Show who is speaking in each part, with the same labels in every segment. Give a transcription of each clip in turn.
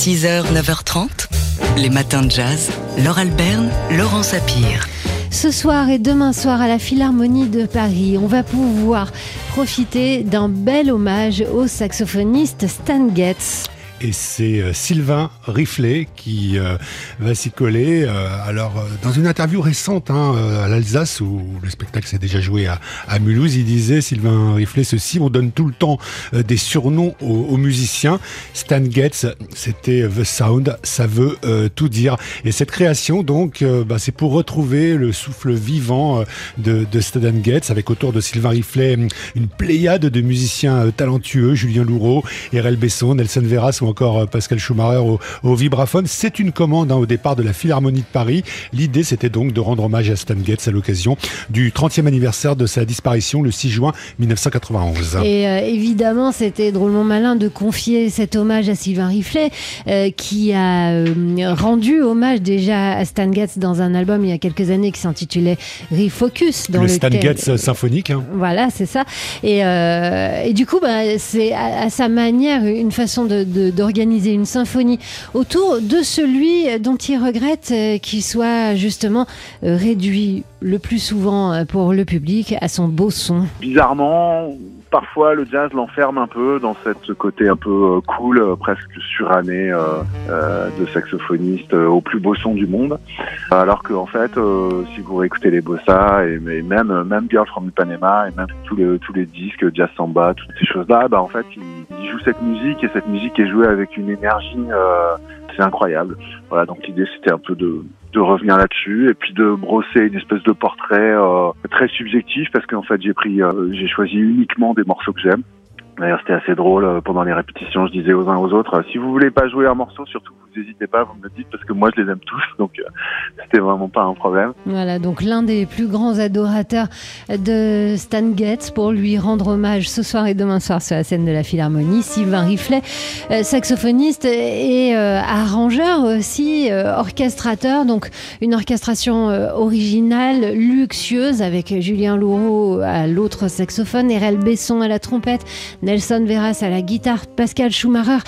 Speaker 1: 6h, 9h30, les matins de jazz. Laure Alberne, Laurent Sapir.
Speaker 2: Ce soir et demain soir à la Philharmonie de Paris, on va pouvoir profiter d'un bel hommage au saxophoniste Stan Getz
Speaker 3: et c'est euh, Sylvain Riflet qui euh, va s'y coller. Euh, alors, dans une interview récente hein, à l'Alsace, où le spectacle s'est déjà joué à, Mulhouse, il disait, Sylvain Riflet, ceci, on donne tout le temps des surnoms aux, musiciens. Stan Getz, c'était The Sound, ça veut tout dire. Et cette création, donc, bah, c'est pour retrouver le souffle vivant de, Stan Getz, avec autour de Sylvain Riflet une pléiade de musiciens talentueux, Julien Louraud, Erel Besson, Nelson Veras ou encore euh, Pascal Schumacher au, vibraphone. C'est une commande hein, au départ de la Philharmonie de Paris. L'idée, c'était donc de rendre hommage à Stan Getz à l'occasion du 30e anniversaire de sa disparition le 6 juin 1991.
Speaker 2: Et euh, évidemment, c'était drôlement malin de confier cet hommage à Sylvain Riflet, euh, qui a rendu hommage déjà à Stan Getz dans un album il y a quelques années qui s'intitulait Refocus.
Speaker 3: Dans le Stan Getz symphonique. Hein.
Speaker 2: Voilà, c'est ça. Et, et, du coup, bah, c'est à, sa manière une façon de, de d'organiser une symphonie autour de celui dont il regrette euh, qu'il soit justement euh, réduit le plus souvent euh, pour le public à son beau son.
Speaker 4: Bizarrement, parfois le jazz l'enferme un peu dans cette côté un peu cool, presque suranné de saxophoniste au plus beau son du monde. Alors que en fait, si vous réécoutez les bossa et, même même Girl from Ipanema et même tous les tous les disques jazz samba, toutes ces choses-là, bah en fait, il, joue cette musique et cette musique est jouée avec une énergie, euh, c'est incroyable. Voilà, donc l'idée c'était un peu de, de revenir là-dessus et puis de brosser une espèce de portrait euh, très subjectif parce qu'en fait j'ai pris, euh, j'ai choisi uniquement des morceaux que j'aime. D'ailleurs, c'était assez drôle. Euh, pendant les répétitions, je disais aux uns aux autres, si vous voulez pas jouer un morceau, surtout n'hésitez pas, vous me le dites parce que moi je les aime tous, donc euh, c'était vraiment pas un problème.
Speaker 2: Voilà, donc l'un des plus grands adorateurs de Stan Getz pour lui rendre hommage ce soir et demain soir sur la scène de la Philharmonie, Sylvain Riflet, euh, saxophoniste et arrangeur aussi, orchestrateur, donc une orchestration originale, luxueuse avec Julien Louraud à l'autre saxophone, Erel Besson à la trompette. Nelson Veras à la guitare, Pascal Schumacher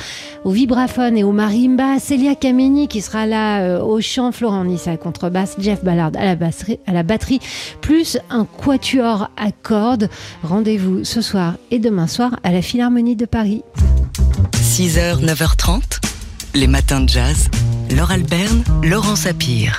Speaker 2: au vibraphone et au marimba, Celia Kameni qui sera là euh, au chant, Florent Nice à la contrebasse, Jeff Ballard à la, à la batterie, plus un quatuor à cordes. Rendez-vous ce soir et demain soir à la Philharmonie de Paris.
Speaker 1: 6h, 9h30, les matins de jazz. Laure Alberne, Laurent Sapir.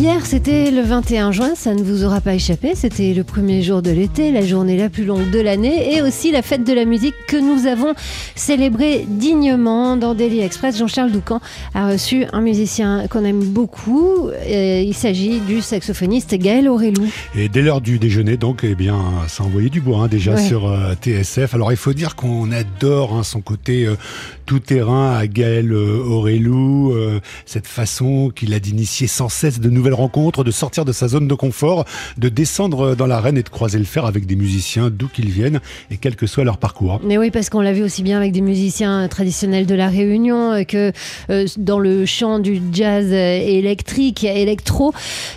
Speaker 2: Hier, c'était le 21 juin, ça ne vous aura pas échappé. C'était le premier jour de l'été, la journée la plus longue de l'année et aussi la fête de la musique que nous avons célébrée dignement dans Daily Express. Jean-Charles Doucan a reçu un musicien qu'on aime beaucoup. Euh, il s'agit du saxophoniste Gaël Aurélou.
Speaker 3: Et dès l'heure du déjeuner, donc, eh bien, ça envoyait du bois hein, déjà sur euh, TSF. Alors, il faut dire qu'on adore hein, son côté euh, tout terrain à Gaël Aurélou, cette façon qu'il a d'initier sans cesse de nouvelles rencontre, de sortir de sa zone de confort, de descendre dans l'arène et de croiser le fer avec des musiciens d'où qu'ils viennent et quel que soit leur parcours.
Speaker 2: Mais oui, parce qu'on l'a vu aussi bien avec des musiciens traditionnels de la Réunion euh, que euh, dans le chant du jazz électrique, électro.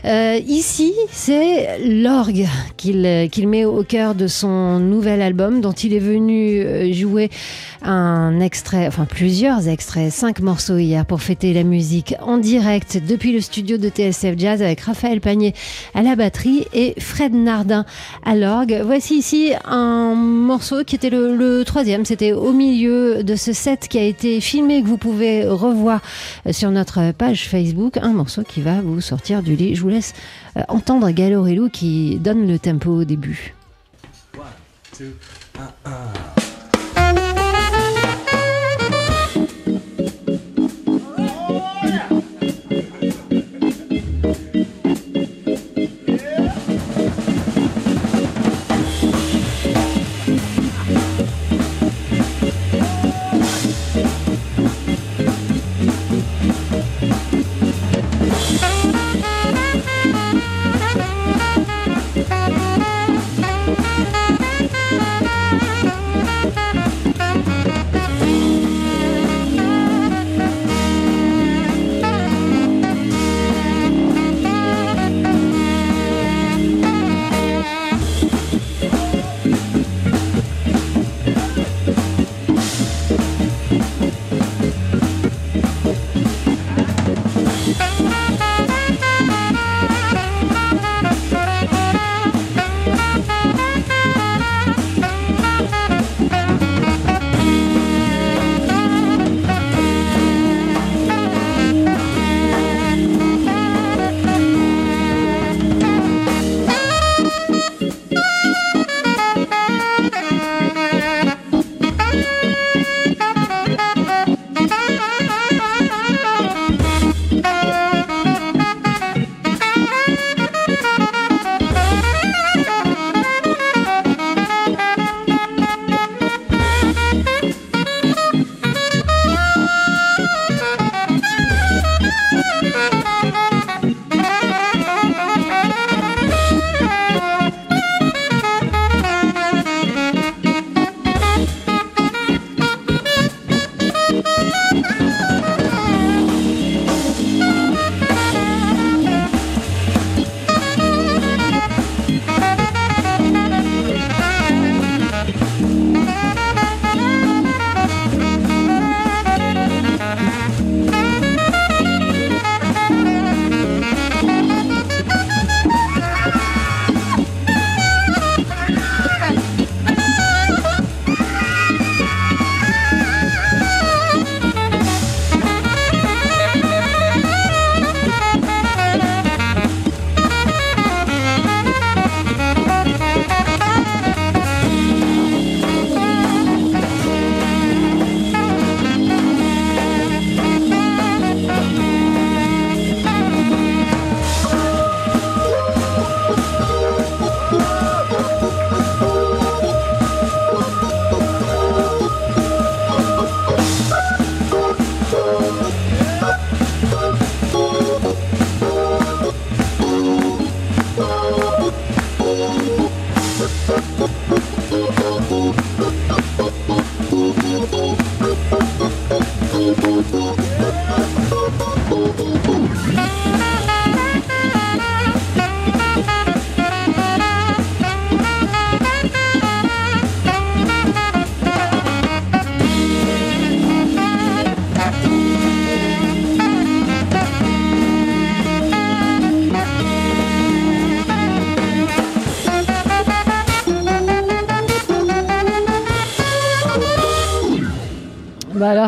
Speaker 2: Euh, ici, c'est l'orgue qu'il qu'il met au cœur de son nouvel album dont il est venu jouer un extrait, enfin plusieurs extraits, cinq morceaux hier pour fêter la musique en direct depuis le studio de TSF Jazz avec Raphaël Panier à la batterie et Fred Nardin à l'orgue. Voici ici un morceau qui était le, troisième, c'était au milieu de ce set qui a été filmé que vous pouvez revoir sur notre page Facebook, un morceau qui va vous sortir du lit. Je vous laisse euh, entendre Galorello qui donne le tempo au début.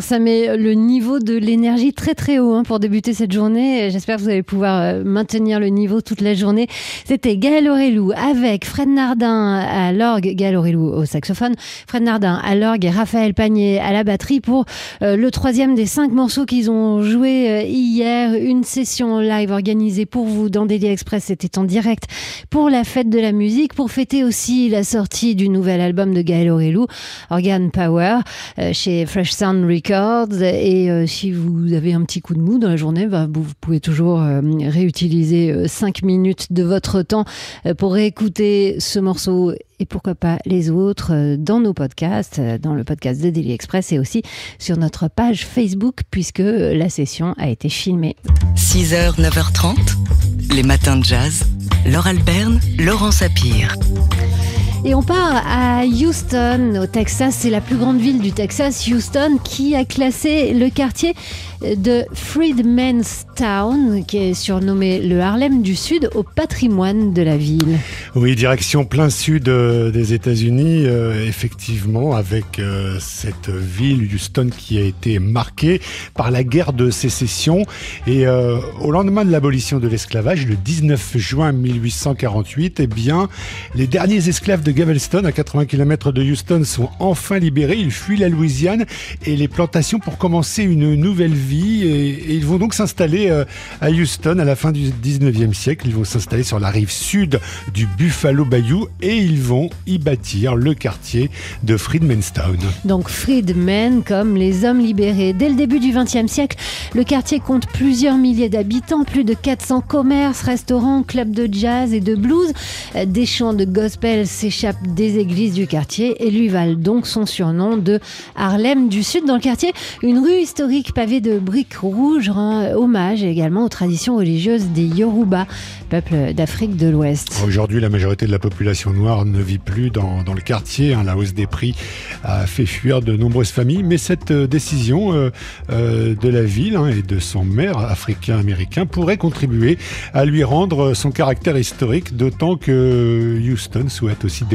Speaker 2: Ça met le niveau de l'énergie très très haut hein, pour débuter cette journée. J'espère que vous allez pouvoir euh, maintenir le niveau toute la journée. C'était Gaël Aurélou avec Fred Nardin à l'orgue, Gaël Aurélou au saxophone, Fred Nardin à l'orgue et Raphaël Panier à la batterie pour euh, le troisième des cinq morceaux qu'ils ont joué euh, hier. Une session live organisée pour vous dans Daily Express. C'était en direct pour la fête de la musique, pour fêter aussi la sortie du nouvel album de Gaël Aurélou, Organ Power, chez Fresh Sound Records. Et euh, si vous avez un petit coup de mou dans la journée, bah, vous, pouvez toujours euh, réutiliser 5 euh, minutes de votre temps pour réécouter ce morceau et pourquoi pas les autres dans nos podcasts, dans le podcast de Daily Express et aussi sur notre page Facebook puisque la session a été filmée.
Speaker 1: 6h, 9h30, les matins de jazz. Laure Alberne, Laurent Sapir.
Speaker 2: Et on part à Houston, au Texas. C'est la plus grande ville du Texas, Houston, qui a classé le quartier de Freedman's Town, qui est surnommé le Harlem du Sud, au patrimoine de la ville.
Speaker 3: Oui, direction plein sud euh, des États-Unis, euh, effectivement, avec euh, cette ville, Houston, qui a été marquée par la guerre de sécession. Et au lendemain de l'abolition de l'esclavage, le 19 juin 1848, eh bien, les derniers esclaves de Galveston, à 80 km de Houston, sont enfin libérés. Ils fuient la Louisiane et les plantations pour commencer une nouvelle vie et, ils vont donc s'installer euh, à Houston à la fin du 19e siècle. Ils vont s'installer sur la rive sud du Buffalo Bayou et ils vont y bâtir le quartier de Freedmanstown.
Speaker 2: Donc Freedmen comme les hommes libérés. Dès le début du 20e siècle, le quartier compte plusieurs milliers d'habitants, plus de 400 commerces, restaurants, clubs de jazz et de blues. Des chants de gospel s'échappent des églises du quartier et lui valent donc son surnom de Harlem du Sud. Dans le quartier, une rue historique pavée de briques rouges rend hommage également aux traditions religieuses des Yoruba, peuple d'Afrique de l'Ouest.
Speaker 3: Aujourd'hui, la majorité de la population noire ne vit plus dans, le quartier. Hein. La hausse des prix a fait fuir de nombreuses familles, mais cette euh, décision euh, euh, de la ville hein, et de son maire africain-américain pourrait contribuer à lui rendre son caractère historique, d'autant que Houston souhaite aussi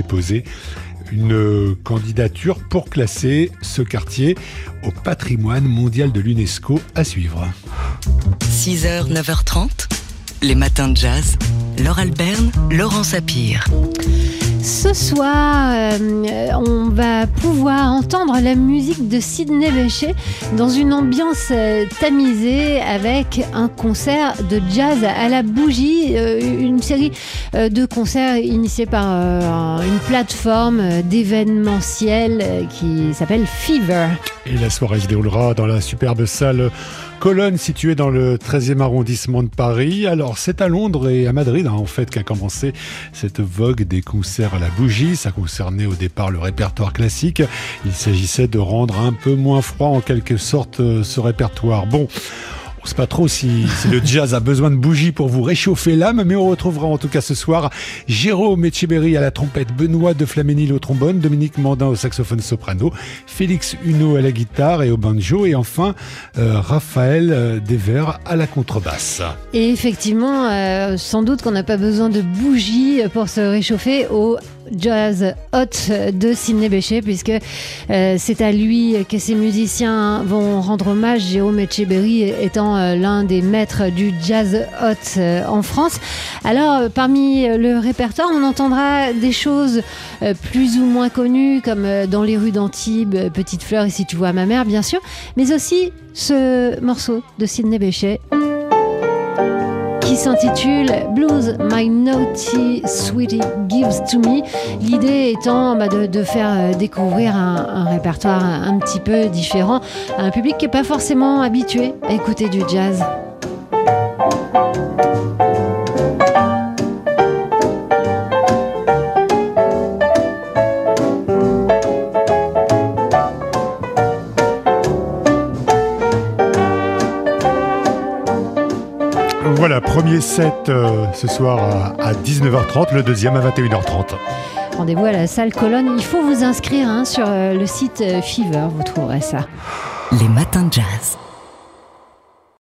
Speaker 3: une candidature pour classer ce quartier au patrimoine mondial de l'UNESCO à suivre.
Speaker 1: 6h, 9h30, les matins de jazz. Laure Alberne, Laurent Sapir.
Speaker 2: Ce soir, euh, on va pouvoir entendre la musique de Sidney Bechet dans une ambiance euh, tamisée avec un concert de jazz à la bougie, euh, une série de concerts initiés par une plateforme d'événementiel qui s'appelle Fever.
Speaker 3: Et la soirée se déroulera dans la superbe salle Colonne située dans le 13e arrondissement de Paris. Alors c'est à Londres et à Madrid hein, en fait qu'a commencé cette vogue des concerts à la bougie. Ça concernait au départ le répertoire classique. Il s'agissait de rendre un peu moins froid en quelque sorte euh, ce répertoire. Bon. On ne sait pas trop si, le jazz a besoin de bougies pour vous réchauffer l'âme, mais on retrouvera en tout cas ce soir Jérôme Etcheberry à la trompette, Benoît de Flaménil au trombone, Dominique Mandin au saxophone soprano, Félix Huneau à la guitare et au banjo, et enfin euh, Raphaël euh, Dever à la contrebasse.
Speaker 2: Et effectivement, euh, sans doute qu'on n'a pas besoin de bougies pour se réchauffer au jazz hot de Sidney Bechet, puisque c'est à lui que ces musiciens vont rendre hommage. Jérôme Etcheberry étant euh, l'un des maîtres du jazz hot euh, en France. Alors, parmi le répertoire, on entendra des choses plus ou moins connues, comme dans les rues d'Antibes, Petite fleur et si tu vois ma mère, bien sûr, mais aussi ce morceau de Sidney Bechet qui s'intitule Blues My Naughty Sweetie Gives to Me. L'idée étant bah, de, faire euh, découvrir un, répertoire un, petit peu différent à un public qui n'est pas forcément habitué à écouter du jazz.
Speaker 3: Premier set euh, ce soir à, 19h30, le deuxième à 21h30.
Speaker 2: Rendez-vous à la salle Colonne. Il faut vous inscrire hein, sur euh, le site Fever, vous trouverez ça.
Speaker 1: Les matins de jazz.